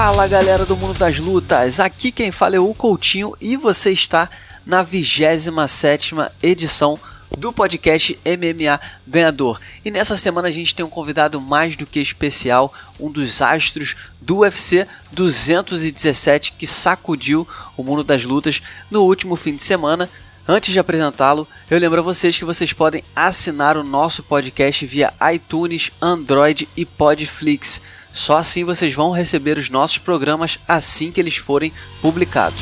Fala galera do mundo das lutas, aqui quem fala é o Coutinho e você está na 27 edição do podcast MMA Ganhador. E nessa semana a gente tem um convidado mais do que especial, um dos astros do UFC 217 que sacudiu o mundo das lutas no último fim de semana. Antes de apresentá-lo, eu lembro a vocês que vocês podem assinar o nosso podcast via iTunes, Android e Podflix. Só assim vocês vão receber os nossos programas assim que eles forem publicados.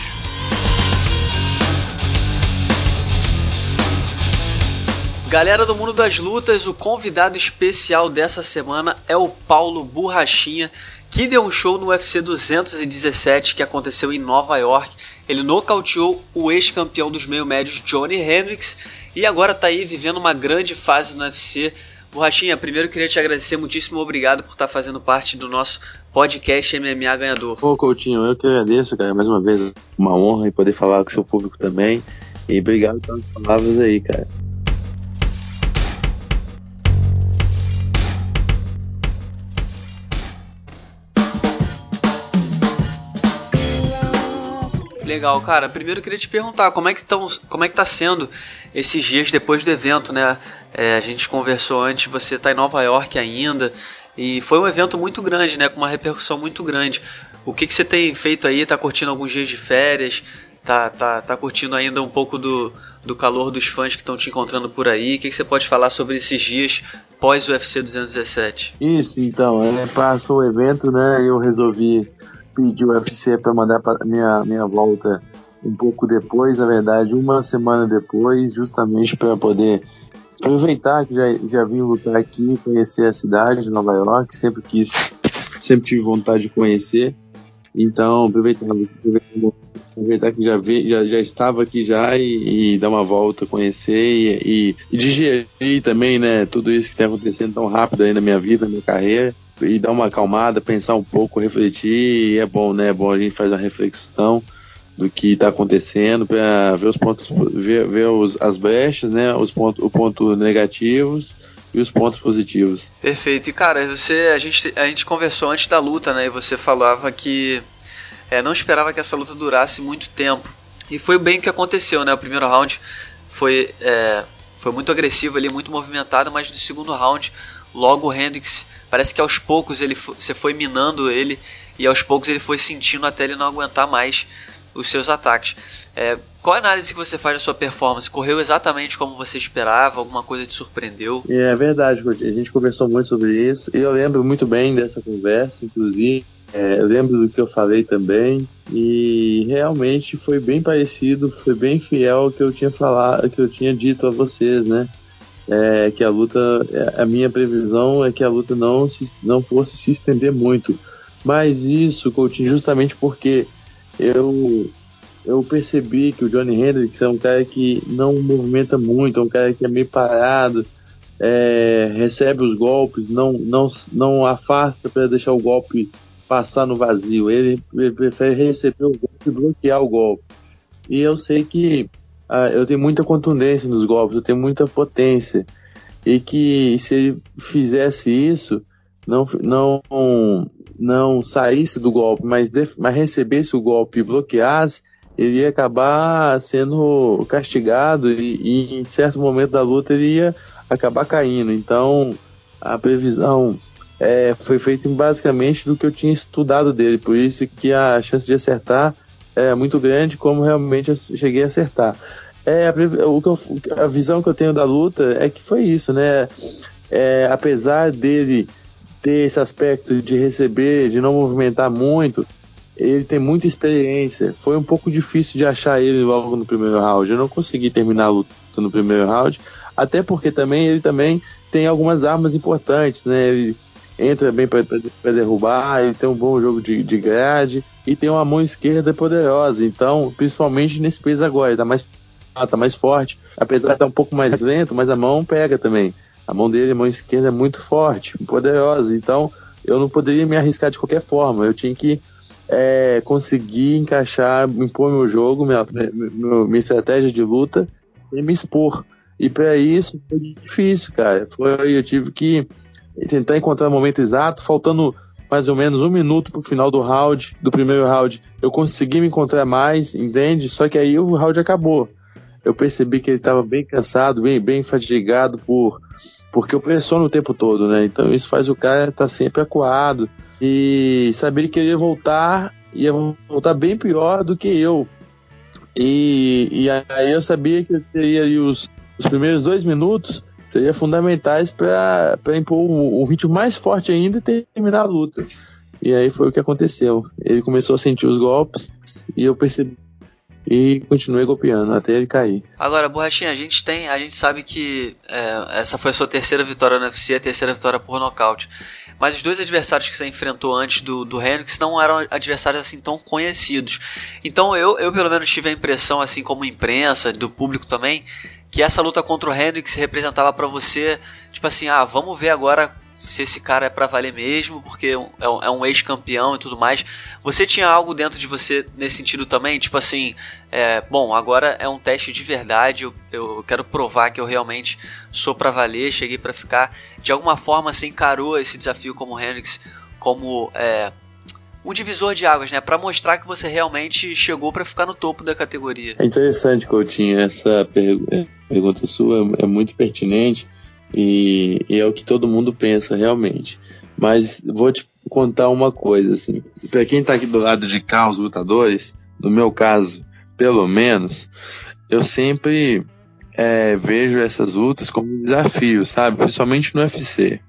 Galera do mundo das lutas, o convidado especial dessa semana é o Paulo Borrachinha, que deu um show no UFC 217 que aconteceu em Nova York. Ele nocauteou o ex-campeão dos meio-médios Johnny Hendricks e agora está aí vivendo uma grande fase no UFC. Borrachinha, primeiro queria te agradecer muitíssimo obrigado por estar tá fazendo parte do nosso podcast MMA Ganhador. Pô, Coutinho, eu que agradeço, cara, mais uma vez, uma honra em poder falar com o seu público também. E obrigado pelas palavras aí, cara. Legal, cara. Primeiro eu queria te perguntar como é que estão, como é que tá sendo esses dias depois do evento, né? É, a gente conversou antes, você está em Nova York ainda e foi um evento muito grande, né? Com uma repercussão muito grande. O que, que você tem feito aí? Tá curtindo alguns dias de férias? Tá, tá, tá curtindo ainda um pouco do, do calor dos fãs que estão te encontrando por aí? O que, que você pode falar sobre esses dias pós UFC 217? Isso, então, é, passou o evento, né? Eu resolvi pedi o UFC para mandar pra minha, minha volta um pouco depois, na verdade, uma semana depois, justamente para poder aproveitar que já, já vim lutar aqui, conhecer a cidade de Nova York, sempre quis, sempre tive vontade de conhecer. Então, aproveitar, aproveitar que já, vi, já, já estava aqui já e, e dar uma volta, conhecer e, e, e digerir também, né, tudo isso que está acontecendo tão rápido aí na minha vida, na minha carreira e dar uma acalmada, pensar um pouco, refletir. É bom, né? É bom a gente fazer uma reflexão do que está acontecendo para ver os pontos, ver, ver os, as brechas, né? Os pontos, os pontos negativos e os pontos positivos. Perfeito. E cara, você, a gente, a gente conversou antes da luta, né? E você falava que é, não esperava que essa luta durasse muito tempo. E foi bem o que aconteceu, né? O primeiro round foi, é, foi muito agressivo ali, muito movimentado, mas no segundo round, logo o Hendricks Parece que aos poucos ele você foi minando ele e aos poucos ele foi sentindo até ele não aguentar mais os seus ataques. É, qual a análise que você faz da sua performance? Correu exatamente como você esperava? Alguma coisa te surpreendeu? É verdade, a gente conversou muito sobre isso. Eu lembro muito bem dessa conversa, inclusive. É, eu lembro do que eu falei também. E realmente foi bem parecido, foi bem fiel ao que eu tinha falado, que eu tinha dito a vocês, né? É, que a luta, é, a minha previsão é que a luta não, se, não fosse se estender muito. Mas isso, Coutinho, justamente porque eu, eu percebi que o Johnny Hendricks é um cara que não movimenta muito, é um cara que é meio parado, é, recebe os golpes, não, não, não afasta para deixar o golpe passar no vazio. Ele, ele prefere receber o golpe e bloquear o golpe. E eu sei que ah, eu tenho muita contundência nos golpes, eu tenho muita potência. E que se ele fizesse isso, não, não, não saísse do golpe, mas, mas recebesse o golpe e bloqueasse, ele ia acabar sendo castigado e, e em certo momento da luta ele ia acabar caindo. Então a previsão é, foi feita basicamente do que eu tinha estudado dele, por isso que a chance de acertar é muito grande, como realmente cheguei a acertar. É, a, o que eu, a visão que eu tenho da luta é que foi isso, né? É, apesar dele ter esse aspecto de receber, de não movimentar muito, ele tem muita experiência. Foi um pouco difícil de achar ele logo no primeiro round. Eu não consegui terminar a luta no primeiro round, até porque também ele também tem algumas armas importantes, né? Ele entra bem para derrubar, ele tem um bom jogo de, de grade e tem uma mão esquerda poderosa. Então, principalmente nesse peso agora, ele tá mais, tá mais forte. Apesar de estar um pouco mais lento, mas a mão pega também. A mão dele, a mão esquerda, é muito forte, poderosa. Então, eu não poderia me arriscar de qualquer forma. Eu tinha que é, conseguir encaixar, impor meu jogo, minha, minha estratégia de luta e me expor. E para isso foi difícil, cara. Foi, eu tive que tentar encontrar o momento exato, faltando mais ou menos um minuto pro final do round, do primeiro round, eu consegui me encontrar mais, entende? Só que aí o round acabou. Eu percebi que ele estava bem cansado, bem, bem fatigado por porque eu pressiono o tempo todo, né? Então isso faz o cara estar tá sempre acuado e saber que ele ia voltar, ia voltar bem pior do que eu. E, e aí eu sabia que eu teria os, os primeiros dois minutos seriam fundamentais para impor o, o ritmo mais forte ainda e terminar a luta. E aí foi o que aconteceu. Ele começou a sentir os golpes e eu percebi e continuei golpeando até ele cair. Agora, Borrachinha, a gente tem, a gente sabe que é, essa foi a sua terceira vitória no UFC, a terceira vitória por nocaute. Mas os dois adversários que você enfrentou antes do, do Hendrix não eram adversários assim tão conhecidos. Então eu, eu pelo menos tive a impressão, assim como imprensa, do público também, que essa luta contra o Hendrix representava para você, tipo assim, ah, vamos ver agora se esse cara é para valer mesmo, porque é um, é um ex-campeão e tudo mais. Você tinha algo dentro de você nesse sentido também? Tipo assim, é, bom, agora é um teste de verdade, eu, eu quero provar que eu realmente sou para valer, cheguei para ficar. De alguma forma você encarou esse desafio como Hendrix como é, um divisor de águas, né? Para mostrar que você realmente chegou para ficar no topo da categoria. É interessante, Coutinho, essa pergunta sua é muito pertinente e, e, é o que todo mundo pensa realmente. Mas vou te contar uma coisa, assim. Para quem tá aqui do lado de cá, os lutadores, no meu caso, pelo menos, eu sempre é, vejo essas lutas como um desafio, sabe? Principalmente no UFC.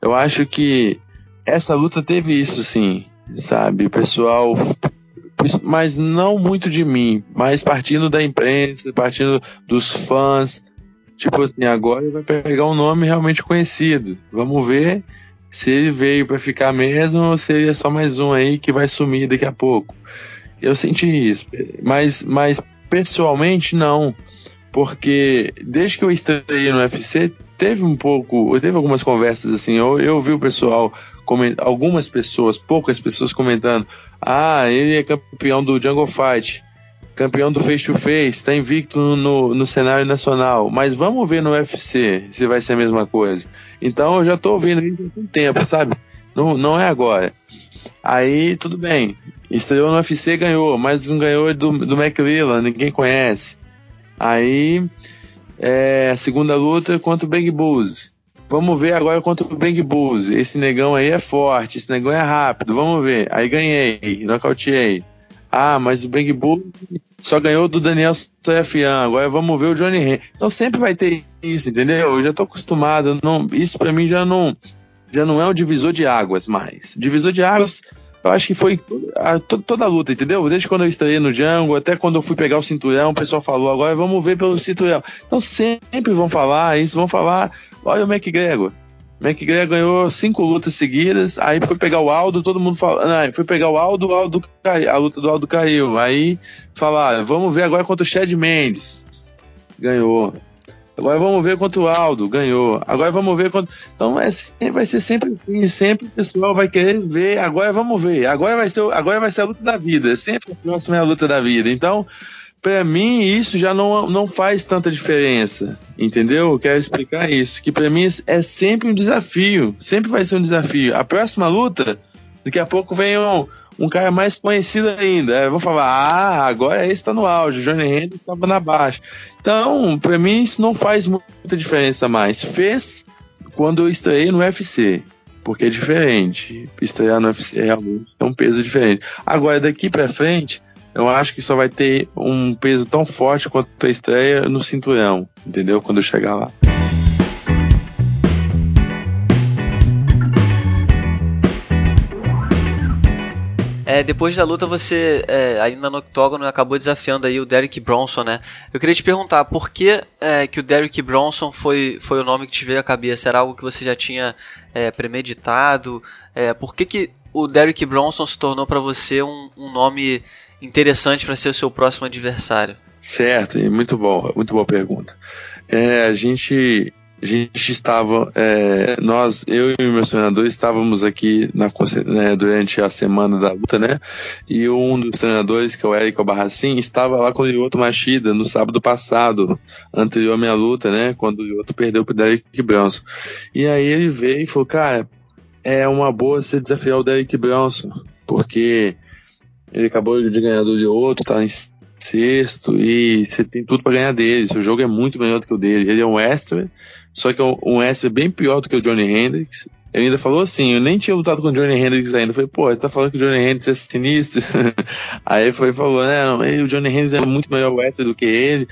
Eu acho que essa luta teve isso, sim, sabe? Pessoal mas não muito de mim, mas partindo da imprensa, partindo dos fãs, Tipo assim, agora vai pegar um nome realmente conhecido. Vamos ver se ele veio para ficar mesmo ou se ele é só mais um aí que vai sumir daqui a pouco. Eu senti isso, mas, mas pessoalmente não, porque desde que eu estreiei no UFC teve um pouco, teve algumas conversas assim, eu, eu vi o pessoal, algumas pessoas, poucas pessoas comentando, ah, ele é campeão do Jungle Fight, campeão do face to face, está invicto no, no cenário nacional. Mas vamos ver no UFC se vai ser a mesma coisa. Então eu já estou ouvindo isso há muito tempo, sabe? Não, não é agora. Aí tudo bem. Estreou no UFC ganhou, mas não ganhou do, do McLellan, ninguém conhece. Aí é, a segunda luta contra o Bang Bulls. Vamos ver agora contra o Bang Bulls. Esse negão aí é forte, esse negão é rápido. Vamos ver. Aí ganhei, nocauteei. Ah, mas o Bang Bull só ganhou do Daniel Soyafian, agora vamos ver o Johnny Henry. Então sempre vai ter isso, entendeu? Eu já tô acostumado, não, isso para mim já não já não é um divisor de águas mais. Divisor de águas, eu acho que foi a, to, toda a luta, entendeu? Desde quando eu estreiei no Django, até quando eu fui pegar o cinturão, o pessoal falou, agora vamos ver pelo cinturão. Então sempre vão falar isso, vão falar, olha o McGregor. McGregor ganhou cinco lutas seguidas, aí foi pegar o Aldo, todo mundo falando, foi pegar o Aldo, Aldo a luta do Aldo caiu. Aí falaram, vamos ver agora contra o Chad Mendes. Ganhou. Agora vamos ver contra o Aldo, ganhou. Agora vamos ver contra. Então vai ser sempre assim, sempre o pessoal vai querer ver. Agora vamos ver. Agora vai ser, agora vai ser a luta da vida. Sempre a próxima é a luta da vida. Então, para mim isso já não, não faz tanta diferença, entendeu? Eu quero explicar isso, que para mim é sempre um desafio, sempre vai ser um desafio. A próxima luta, daqui a pouco vem um, um cara mais conhecido ainda. Eu vou falar, ah, agora esse tá no auge, Johnny Hendricks estava na baixa. Então, para mim isso não faz muita diferença mais. Fez quando eu estreiei no UFC, porque é diferente. Estrear no UFC realmente é um peso diferente. Agora daqui para frente eu acho que só vai ter um peso tão forte quanto a estreia no cinturão, entendeu? Quando eu chegar lá. É, depois da luta você, é, ainda no octógono, acabou desafiando aí o Derek Bronson, né? Eu queria te perguntar, por que, é, que o Derek Bronson foi, foi o nome que te veio à cabeça? Era algo que você já tinha é, premeditado? É, por que, que o Derek Bronson se tornou para você um, um nome interessante para ser o seu próximo adversário? Certo, muito bom, muito boa pergunta. É, a gente a gente estava, é, nós, eu e o meu treinador estávamos aqui na, né, durante a semana da luta, né? E um dos treinadores, que é o Érico Barracin, estava lá com o Lyoto Machida no sábado passado, anterior à minha luta, né? Quando o Lyoto perdeu pro Derek Bronson. E aí ele veio e falou, cara, é uma boa se desafiar o Derek Bronson, porque ele acabou de ganhar do outro, tá em sexto, e você tem tudo para ganhar dele. Seu jogo é muito melhor do que o dele. Ele é um extra, só que é um extra bem pior do que o Johnny Hendricks. Ele ainda falou assim, eu nem tinha lutado com o Johnny Hendricks ainda. Eu falei, pô, ele tá falando que o Johnny Hendricks é sinistro. Aí foi falou, né, o Johnny Hendricks é muito melhor extra do que ele,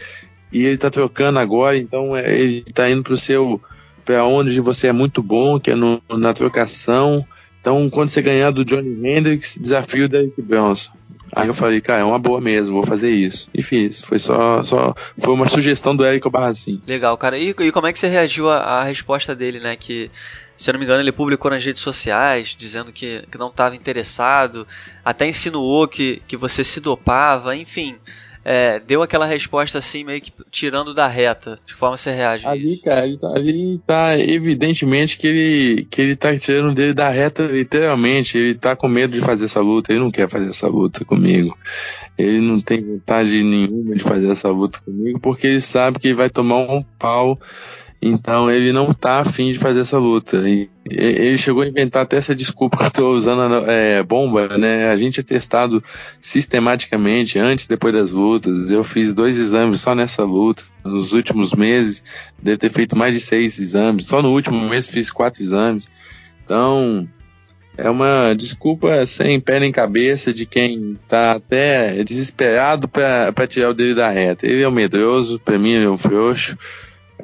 e ele tá trocando agora, então é, ele tá indo pro seu para onde você é muito bom, que é no, na trocação. Então, quando você ganhar do Johnny Hendricks, desafio o Derek Bronson. Aí eu falei, cara, é uma boa mesmo, vou fazer isso. E fiz. Foi só, só foi uma sugestão do Érico Barracinho. Legal, cara. E, e, como é que você reagiu à, à, resposta dele, né? Que, se eu não me engano, ele publicou nas redes sociais dizendo que, que não estava interessado, até insinuou que, que você se dopava, enfim é, deu aquela resposta assim, meio que tirando da reta. De que forma você reage? Ali, cara, ele tá, ali tá evidentemente que ele, que ele tá tirando dele da reta, literalmente. Ele tá com medo de fazer essa luta, ele não quer fazer essa luta comigo. Ele não tem vontade nenhuma de fazer essa luta comigo, porque ele sabe que ele vai tomar um pau então ele não tá afim de fazer essa luta. E ele chegou a inventar até essa desculpa que eu tô usando é, bomba, né? A gente é testado sistematicamente antes e depois das lutas. Eu fiz dois exames só nessa luta. Nos últimos meses, devo ter feito mais de seis exames. Só no último mês fiz quatro exames. Então, é uma desculpa sem pé nem cabeça de quem tá até desesperado para tirar o dele da reta. Ele é um medroso, para mim ele é um frouxo.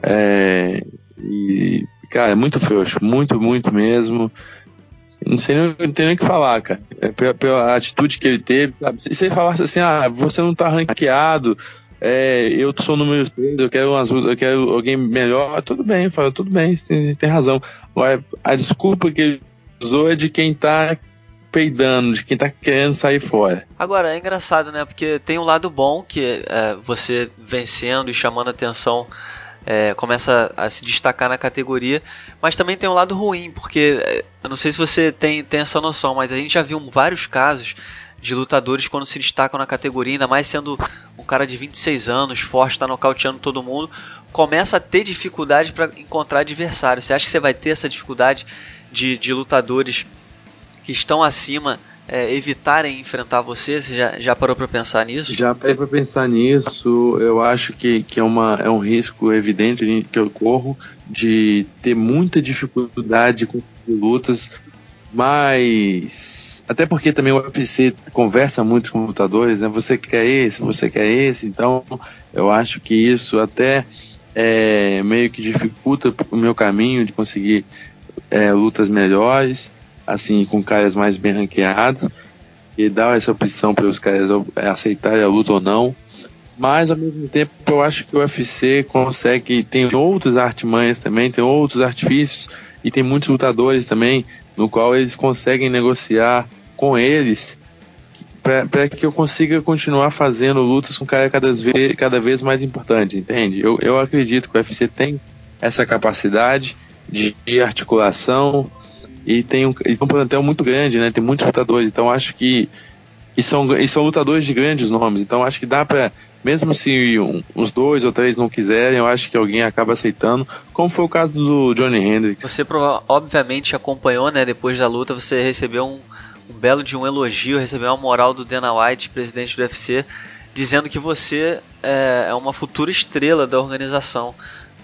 É, e, cara, é muito frouxo, muito, muito mesmo. Não sei nem, não tem nem o que falar, cara. É pela, pela, atitude que ele teve. Sabe? Se ele falasse assim, ah, você não tá ranqueado, é, eu sou número 6, eu quero, umas, eu quero alguém melhor, tudo bem, fala, tudo bem, você tem, tem razão. Agora, a desculpa que ele usou é de quem tá peidando, de quem tá querendo sair fora. Agora, é engraçado, né? Porque tem um lado bom que é você vencendo e chamando atenção é, começa a se destacar na categoria, mas também tem um lado ruim, porque é, eu não sei se você tem, tem essa noção, mas a gente já viu vários casos de lutadores quando se destacam na categoria, ainda mais sendo um cara de 26 anos, forte, está nocauteando todo mundo, começa a ter dificuldade para encontrar adversário. Você acha que você vai ter essa dificuldade de, de lutadores que estão acima é, evitarem enfrentar você? Você já, já parou para pensar nisso? Já parei para pensar nisso. Eu acho que, que é, uma, é um risco evidente que eu corro de ter muita dificuldade com lutas, mas até porque também o UFC conversa muito com lutadores, né? Você quer esse, você quer esse, então eu acho que isso até é, meio que dificulta o meu caminho de conseguir é, lutas melhores assim, com caras mais bem ranqueados e dá essa opção para os caras aceitarem a luta ou não. Mas ao mesmo tempo eu acho que o UFC consegue, tem outros artimanhas também, tem outros artifícios e tem muitos lutadores também, no qual eles conseguem negociar com eles para que eu consiga continuar fazendo lutas com cara cada vez, cada vez mais importante, entende? Eu, eu acredito que o UFC tem essa capacidade de articulação, e tem um, e tem um plantel muito grande, né? Tem muitos lutadores, então acho que e são, e são lutadores de grandes nomes, então acho que dá para mesmo se um, uns dois ou três não quiserem, eu acho que alguém acaba aceitando, como foi o caso do Johnny Hendricks. Você obviamente acompanhou, né? Depois da luta, você recebeu um, um belo de um elogio, recebeu uma moral do Dana White, presidente do UFC, dizendo que você é, é uma futura estrela da organização.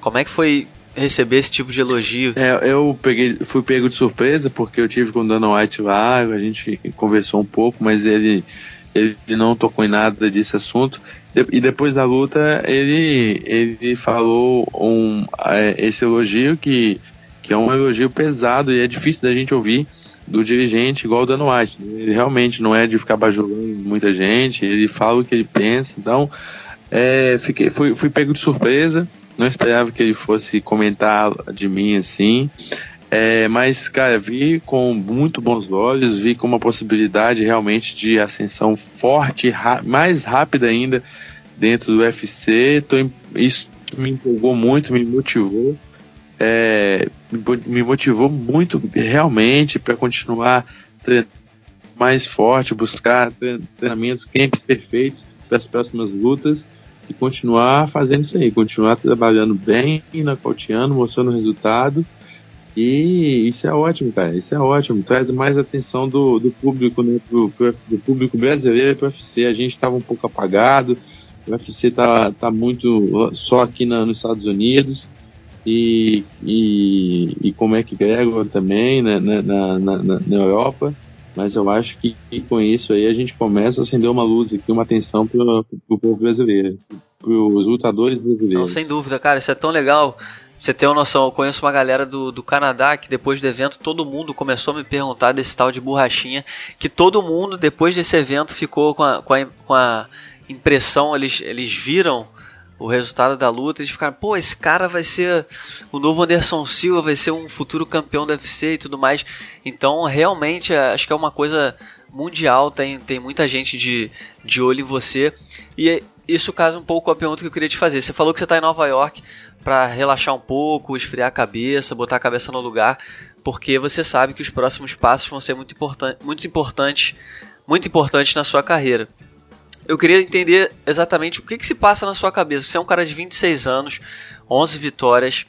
Como é que foi receber esse tipo de elogio. É, eu peguei, fui pego de surpresa porque eu tive com o Dana White lá, a gente conversou um pouco, mas ele ele não tocou em nada desse assunto. E depois da luta, ele, ele falou um, é, esse elogio que, que é um elogio pesado e é difícil da gente ouvir do dirigente igual o Dana White. Ele realmente não é de ficar bajulando muita gente, ele fala o que ele pensa. Então, é, fiquei, fui, fui pego de surpresa não esperava que ele fosse comentar de mim assim. É, mas, cara, vi com muito bons olhos, vi com uma possibilidade realmente de ascensão forte, mais rápida ainda dentro do UFC. Tô, isso me empolgou muito, me motivou. É, me motivou muito realmente para continuar treinando mais forte, buscar treinamentos, camps perfeitos para as próximas lutas e continuar fazendo isso aí, continuar trabalhando bem, nocauteando, mostrando resultado E isso é ótimo, cara. Isso é ótimo. Traz mais atenção do, do público, né? Pro, pro, do público brasileiro para o UFC. A gente estava um pouco apagado. O UFC tá, tá muito só aqui na, nos Estados Unidos. E, e, e como é que Gregor também né, na, na, na, na Europa mas eu acho que, com isso aí a gente começa a acender uma luz aqui, uma atenção para o povo brasileiro, para os lutadores brasileiros. Não, sem dúvida, cara, isso é tão legal. Você tem uma noção, eu conheço uma galera do, do Canadá que depois do evento todo mundo começou a me perguntar desse tal de borrachinha, que todo mundo depois desse evento ficou com a, com a, com a impressão, eles, eles viram o resultado da luta, eles ficaram, pô, esse cara vai ser o novo Anderson Silva, vai ser um futuro campeão do UFC e tudo mais. Então, realmente, é, acho que é uma coisa mundial, tem, tem muita gente de, de olho em você. E isso casa um pouco com a pergunta que eu queria te fazer. Você falou que você está em Nova York para relaxar um pouco, esfriar a cabeça, botar a cabeça no lugar, porque você sabe que os próximos passos vão ser muito, importan muito importantes, muito importantes na sua carreira eu queria entender exatamente o que, que se passa na sua cabeça. Você é um cara de 26 anos, 11 vitórias,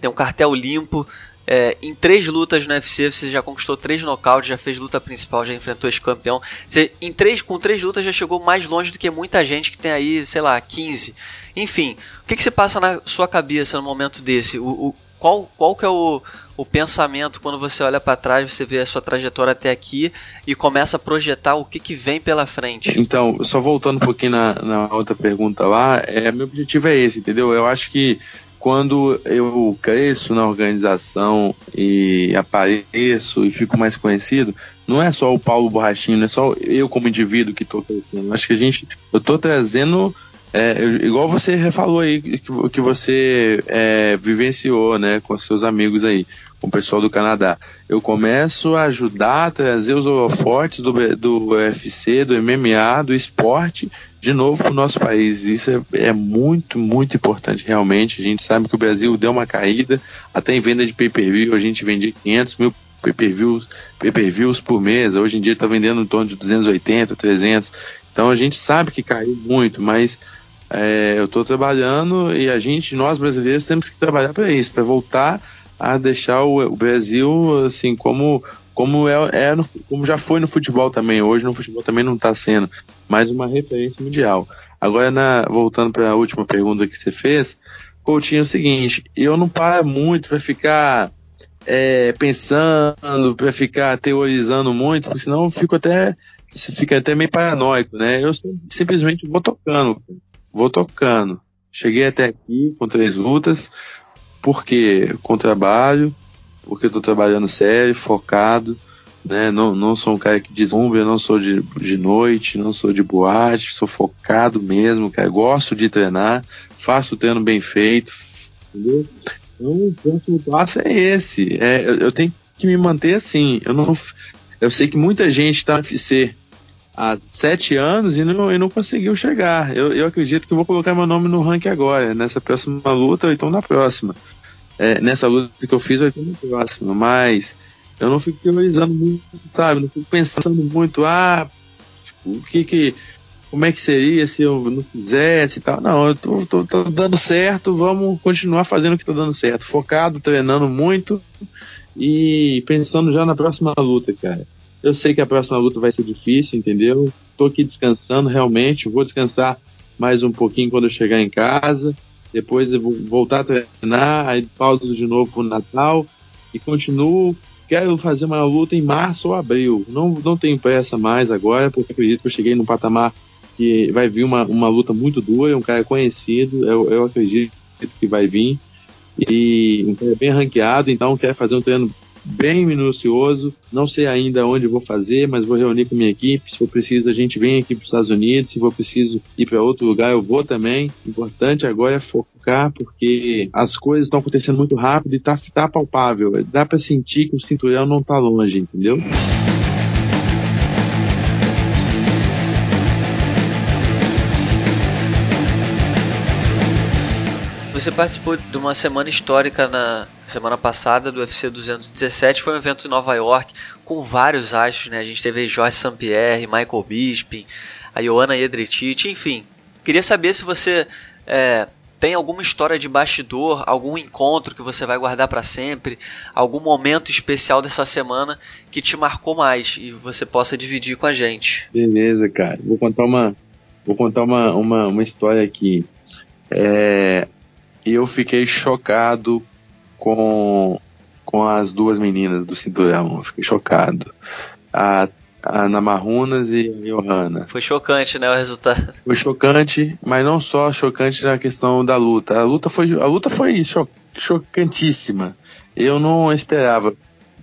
tem um cartel limpo. É, em três lutas no UFC você já conquistou três nocautes, já fez luta principal, já enfrentou esse campeão. Você, em três, com três lutas já chegou mais longe do que muita gente que tem aí, sei lá, 15. Enfim, o que, que se passa na sua cabeça no momento desse? O, o qual, qual que é o, o pensamento quando você olha para trás, você vê a sua trajetória até aqui e começa a projetar o que, que vem pela frente? Então, só voltando um pouquinho na, na outra pergunta lá, é, meu objetivo é esse, entendeu? Eu acho que quando eu cresço na organização e apareço e fico mais conhecido, não é só o Paulo Borrachinho, não é só eu como indivíduo que estou crescendo. Acho que a gente, eu estou trazendo é, igual você falou aí que, que você é, vivenciou, né, com seus amigos aí, com o pessoal do Canadá. Eu começo a ajudar a trazer os holofotes do, do UFC, do MMA, do esporte, de novo para o nosso país. Isso é, é, muito, muito importante, realmente. A gente sabe que o Brasil deu uma caída, até em venda de pay-per-view, a gente vendia 500 mil pay-per-views pay -per por mês. Hoje em dia está vendendo em torno de 280, 300. Então a gente sabe que caiu muito, mas é, eu estou trabalhando e a gente, nós brasileiros, temos que trabalhar para isso, para voltar a deixar o, o, Brasil assim como como é, é no, como já foi no futebol também. Hoje no futebol também não está sendo, mais uma referência mundial. Agora, na, voltando para a última pergunta que você fez, Coutinho, é o seguinte: eu não paro muito para ficar é, pensando, para ficar teorizando muito, porque senão eu fico até, fica até meio paranoico, né? Eu simplesmente vou tocando vou tocando. Cheguei até aqui com três lutas, porque com trabalho, porque estou trabalhando sério, focado, né? Não, não sou um cara que deslumbra, não sou de, de noite, não sou de boate, sou focado mesmo, cara. Gosto de treinar, faço o treino bem feito, entendeu? Então o próximo passo é esse. É, eu, eu tenho que me manter assim. Eu não. Eu sei que muita gente está no UFC há sete anos e não, e não conseguiu chegar. Eu, eu acredito que vou colocar meu nome no ranking agora, nessa próxima luta ou então na próxima. É, nessa luta que eu fiz ou então na próxima. Mas eu não fico teorizando muito, sabe? Não fico pensando muito, ah, tipo, o que que. Como é que seria se eu não fizesse e tal? Não, eu tô, tô, tô dando certo, vamos continuar fazendo o que tá dando certo. Focado, treinando muito e pensando já na próxima luta, cara. Eu sei que a próxima luta vai ser difícil, entendeu? Tô aqui descansando realmente, vou descansar mais um pouquinho quando eu chegar em casa. Depois eu vou voltar a treinar, aí pauso de novo pro Natal e continuo. Quero fazer uma luta em março ou abril. Não, não tenho pressa mais agora, porque acredito que eu cheguei num patamar que vai vir uma, uma luta muito dura, um cara conhecido, eu, eu acredito que vai vir. E um cara bem ranqueado, então quero fazer um treino bem minucioso. Não sei ainda onde vou fazer, mas vou reunir com minha equipe. Se for preciso, a gente vem aqui para os Estados Unidos. Se for preciso ir para outro lugar, eu vou também. O importante agora é focar, porque as coisas estão acontecendo muito rápido e tá, tá palpável. Dá para sentir que o cinturão não tá longe, entendeu? Você participou de uma semana histórica na semana passada do UFC 217. Foi um evento em Nova York com vários astros, né? A gente teve Jorge St-Pierre, Michael Bisping, a Joana Jedrzejczyk, enfim. Queria saber se você é, tem alguma história de bastidor, algum encontro que você vai guardar para sempre, algum momento especial dessa semana que te marcou mais e você possa dividir com a gente. Beleza, cara. Vou contar uma, vou contar uma, uma, uma história aqui. É, eu fiquei chocado com, com as duas meninas do cinturão. Fiquei chocado. A a Ana Marrunas e a Johanna. Foi chocante, né, o resultado. Foi chocante, mas não só chocante na questão da luta. A luta foi, a luta foi cho chocantíssima. Eu não esperava.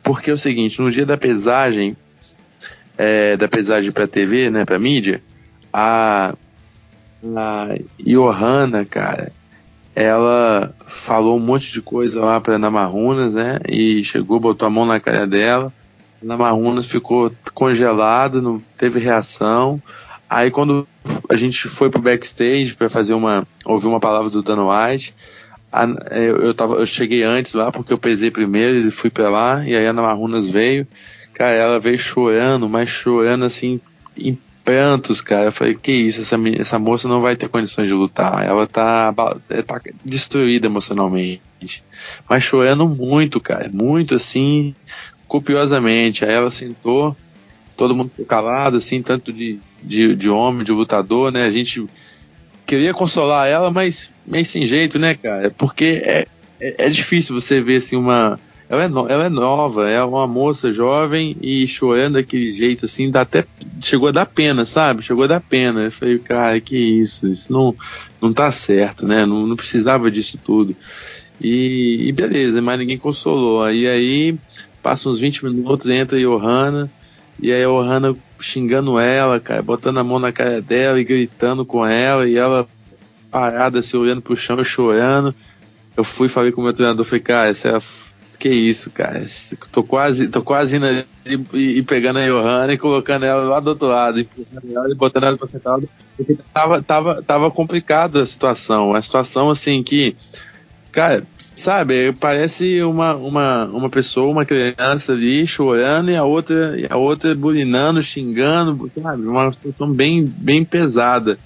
Porque é o seguinte, no dia da pesagem, é, da pesagem pra TV, né, pra mídia, a, a Johanna, cara, ela falou um monte de coisa lá pra Ana Marrunas, né, e chegou, botou a mão na cara dela, na Marunas ficou congelado, não teve reação. Aí quando a gente foi pro backstage para fazer uma ouvir uma palavra do Dan White, a, eu, eu, tava, eu cheguei antes lá porque eu pesei primeiro e fui para lá e aí a Ana Marunas veio. Cara, ela veio chorando, mas chorando assim em prantos, cara. Eu falei, que isso, essa, essa moça não vai ter condições de lutar. Ela tá, tá destruída emocionalmente. Mas chorando muito, cara. Muito assim, copiosamente. Aí ela sentou, todo mundo calado, assim, tanto de, de, de homem, de lutador, né? A gente queria consolar ela, mas meio sem jeito, né, cara? Porque é, é, é difícil você ver, assim, uma. Ela é, no, ela é nova, é uma moça jovem e chorando daquele jeito, assim, dá até. Chegou a dar pena, sabe? Chegou a dar pena. Eu falei, cara, que isso? Isso não, não tá certo, né? Não, não precisava disso tudo. E, e beleza, mas ninguém consolou. Aí aí Passa uns 20 minutos, entra a Johanna, e aí a Johanna xingando ela, cara, botando a mão na cara dela e gritando com ela, e ela parada, assim, olhando pro chão, chorando. Eu fui falei com o meu treinador, falei, cara, essa é a... que isso, cara, tô quase, tô quase indo e, e, pegando a Johanna e colocando ela lá do outro lado, e, ela, e botando ela pra sentar, porque tava, tava, tava complicada a situação, a situação, assim, que Cara, sabe, parece uma, uma, uma pessoa, uma criança ali chorando e a outra, e a outra bulinando, xingando, sabe? Uma situação bem, bem pesada.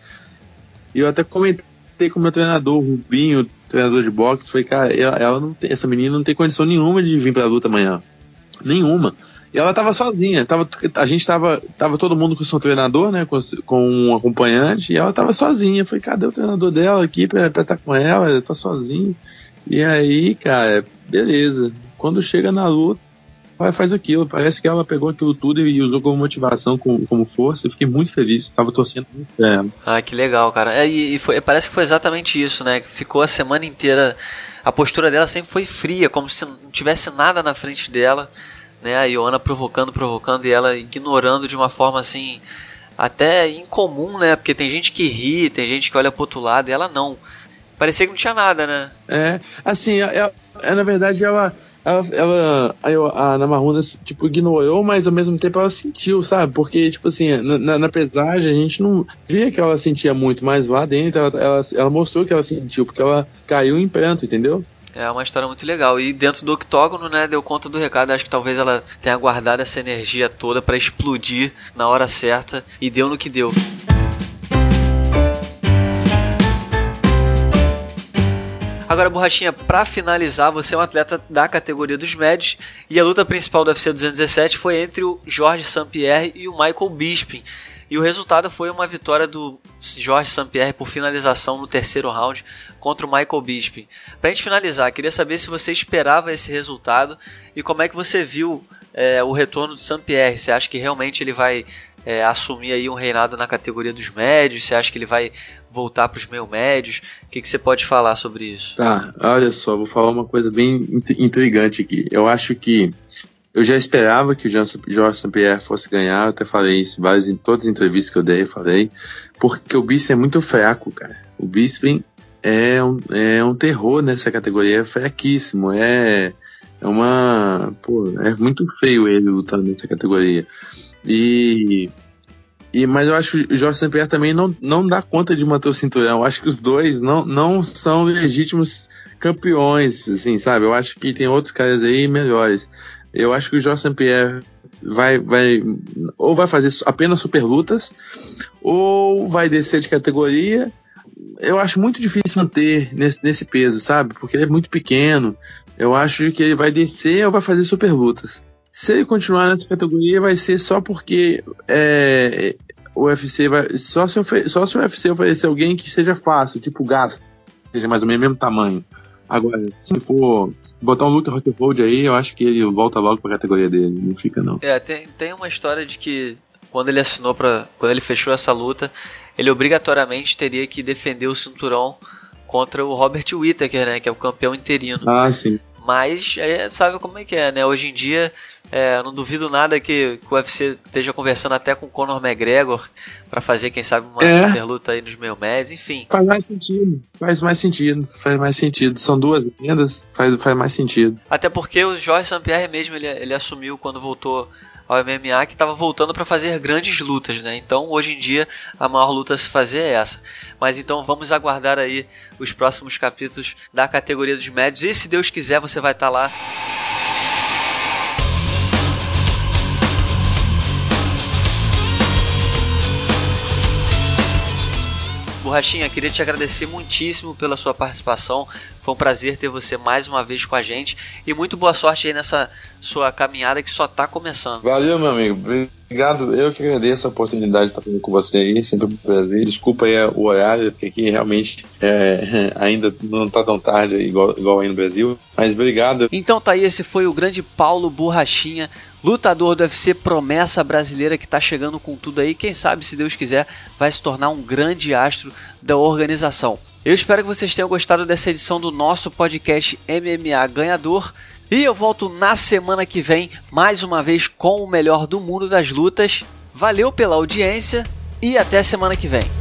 E eu até comentei com o meu treinador, Rubinho, treinador de boxe, foi, cara, ela não tem, essa menina não tem condição nenhuma de vir pra luta amanhã. Nenhuma. E ela tava sozinha, tava, a gente tava, tava todo mundo com o seu treinador, né, com, com um acompanhante, e ela tava sozinha. Falei, cadê o treinador dela aqui pra estar tá com ela? Ela tá sozinha. E aí, cara, beleza. Quando chega na luta, ela faz aquilo. Parece que ela pegou aquilo tudo e usou como motivação, como, como força. Eu fiquei muito feliz. Tava torcendo muito pra ela. Ah, que legal, cara. É, e, e foi, parece que foi exatamente isso, né? Ficou a semana inteira. A postura dela sempre foi fria, como se não tivesse nada na frente dela né? A Iona provocando, provocando e ela ignorando de uma forma assim até incomum, né? Porque tem gente que ri, tem gente que olha pro outro lado e ela não. Parecia que não tinha nada, né? É, assim, ela, ela, na verdade ela ela, ela a, Marrunas, tipo, ignorou, mas ao mesmo tempo ela sentiu, sabe? Porque, tipo assim, na, na pesagem a gente não via que ela sentia muito, mas lá dentro ela, ela, ela mostrou que ela sentiu, porque ela caiu em pranto, entendeu? É uma história muito legal. E dentro do octógono, né, deu conta do recado. Acho que talvez ela tenha guardado essa energia toda para explodir na hora certa e deu no que deu. Agora, Borrachinha, para finalizar, você é um atleta da categoria dos médios e a luta principal do UFC 217 foi entre o Jorge St-Pierre e o Michael Bisping. E o resultado foi uma vitória do Jorge St-Pierre por finalização no terceiro round contra o Michael Bisping. Pra gente finalizar, queria saber se você esperava esse resultado e como é que você viu é, o retorno do St-Pierre. Você acha que realmente ele vai é, assumir aí um reinado na categoria dos médios? Você acha que ele vai voltar para os meio médios? O que, que, você pode falar sobre isso? Tá, olha só, vou falar uma coisa bem intrigante aqui. Eu acho que eu já esperava que o Jorge St-Pierre fosse ganhar, eu até falei isso várias, em todas as entrevistas que eu dei, eu falei, porque o Bisping é muito fraco, cara. O Bisping é um, é um terror nessa categoria, é fraquíssimo, é, é uma. Pô, é muito feio ele lutando nessa categoria. E. E, mas eu acho que o Jorge St. Pierre também não, não dá conta de manter o cinturão. Eu acho que os dois não, não são legítimos campeões, assim, sabe? Eu acho que tem outros caras aí melhores. Eu acho que o Jorge Pierre vai, vai ou vai fazer apenas super lutas, ou vai descer de categoria eu acho muito difícil manter nesse, nesse peso, sabe? Porque ele é muito pequeno. Eu acho que ele vai descer ou vai fazer super lutas. Se ele continuar nessa categoria, vai ser só porque é, o UFC vai. Só se, só se o UFC oferecer alguém que seja fácil, tipo o gasto, seja mais ou menos o mesmo tamanho. Agora, se for botar um Luke Rockhold aí, eu acho que ele volta logo pra categoria dele, não fica não. É, tem, tem uma história de que quando ele assinou para quando ele fechou essa luta, ele obrigatoriamente teria que defender o cinturão contra o Robert Whittaker, né, que é o campeão interino. Ah, sim. Mas é, sabe como é que é, né? Hoje em dia, é, não duvido nada que, que, o UFC esteja conversando até com o Conor McGregor para fazer, quem sabe, uma é. super luta aí nos meio médios, enfim. Faz mais sentido, faz mais sentido, faz mais sentido. São duas vendas, faz, faz mais sentido. Até porque o Jorge St. Pierre mesmo, ele, ele assumiu quando voltou ao MMA que estava voltando para fazer grandes lutas, né? Então hoje em dia a maior luta a se fazer é essa. Mas então vamos aguardar aí os próximos capítulos da categoria dos médios e se Deus quiser você vai estar tá lá Borrachinha, queria te agradecer muitíssimo pela sua participação. Foi um prazer ter você mais uma vez com a gente e muito boa sorte aí nessa sua caminhada que só está começando. Valeu, meu amigo. Obrigado. Eu que agradeço a oportunidade de estar falando com você aí. Sempre um prazer. Desculpa aí o horário, porque aqui realmente é, ainda não está tão tarde igual, igual aí no Brasil. Mas obrigado. Então tá aí, esse foi o grande Paulo Borrachinha lutador do UFC, promessa brasileira que está chegando com tudo aí. Quem sabe, se Deus quiser, vai se tornar um grande astro da organização. Eu espero que vocês tenham gostado dessa edição do nosso podcast MMA Ganhador. E eu volto na semana que vem, mais uma vez com o melhor do mundo das lutas. Valeu pela audiência e até semana que vem.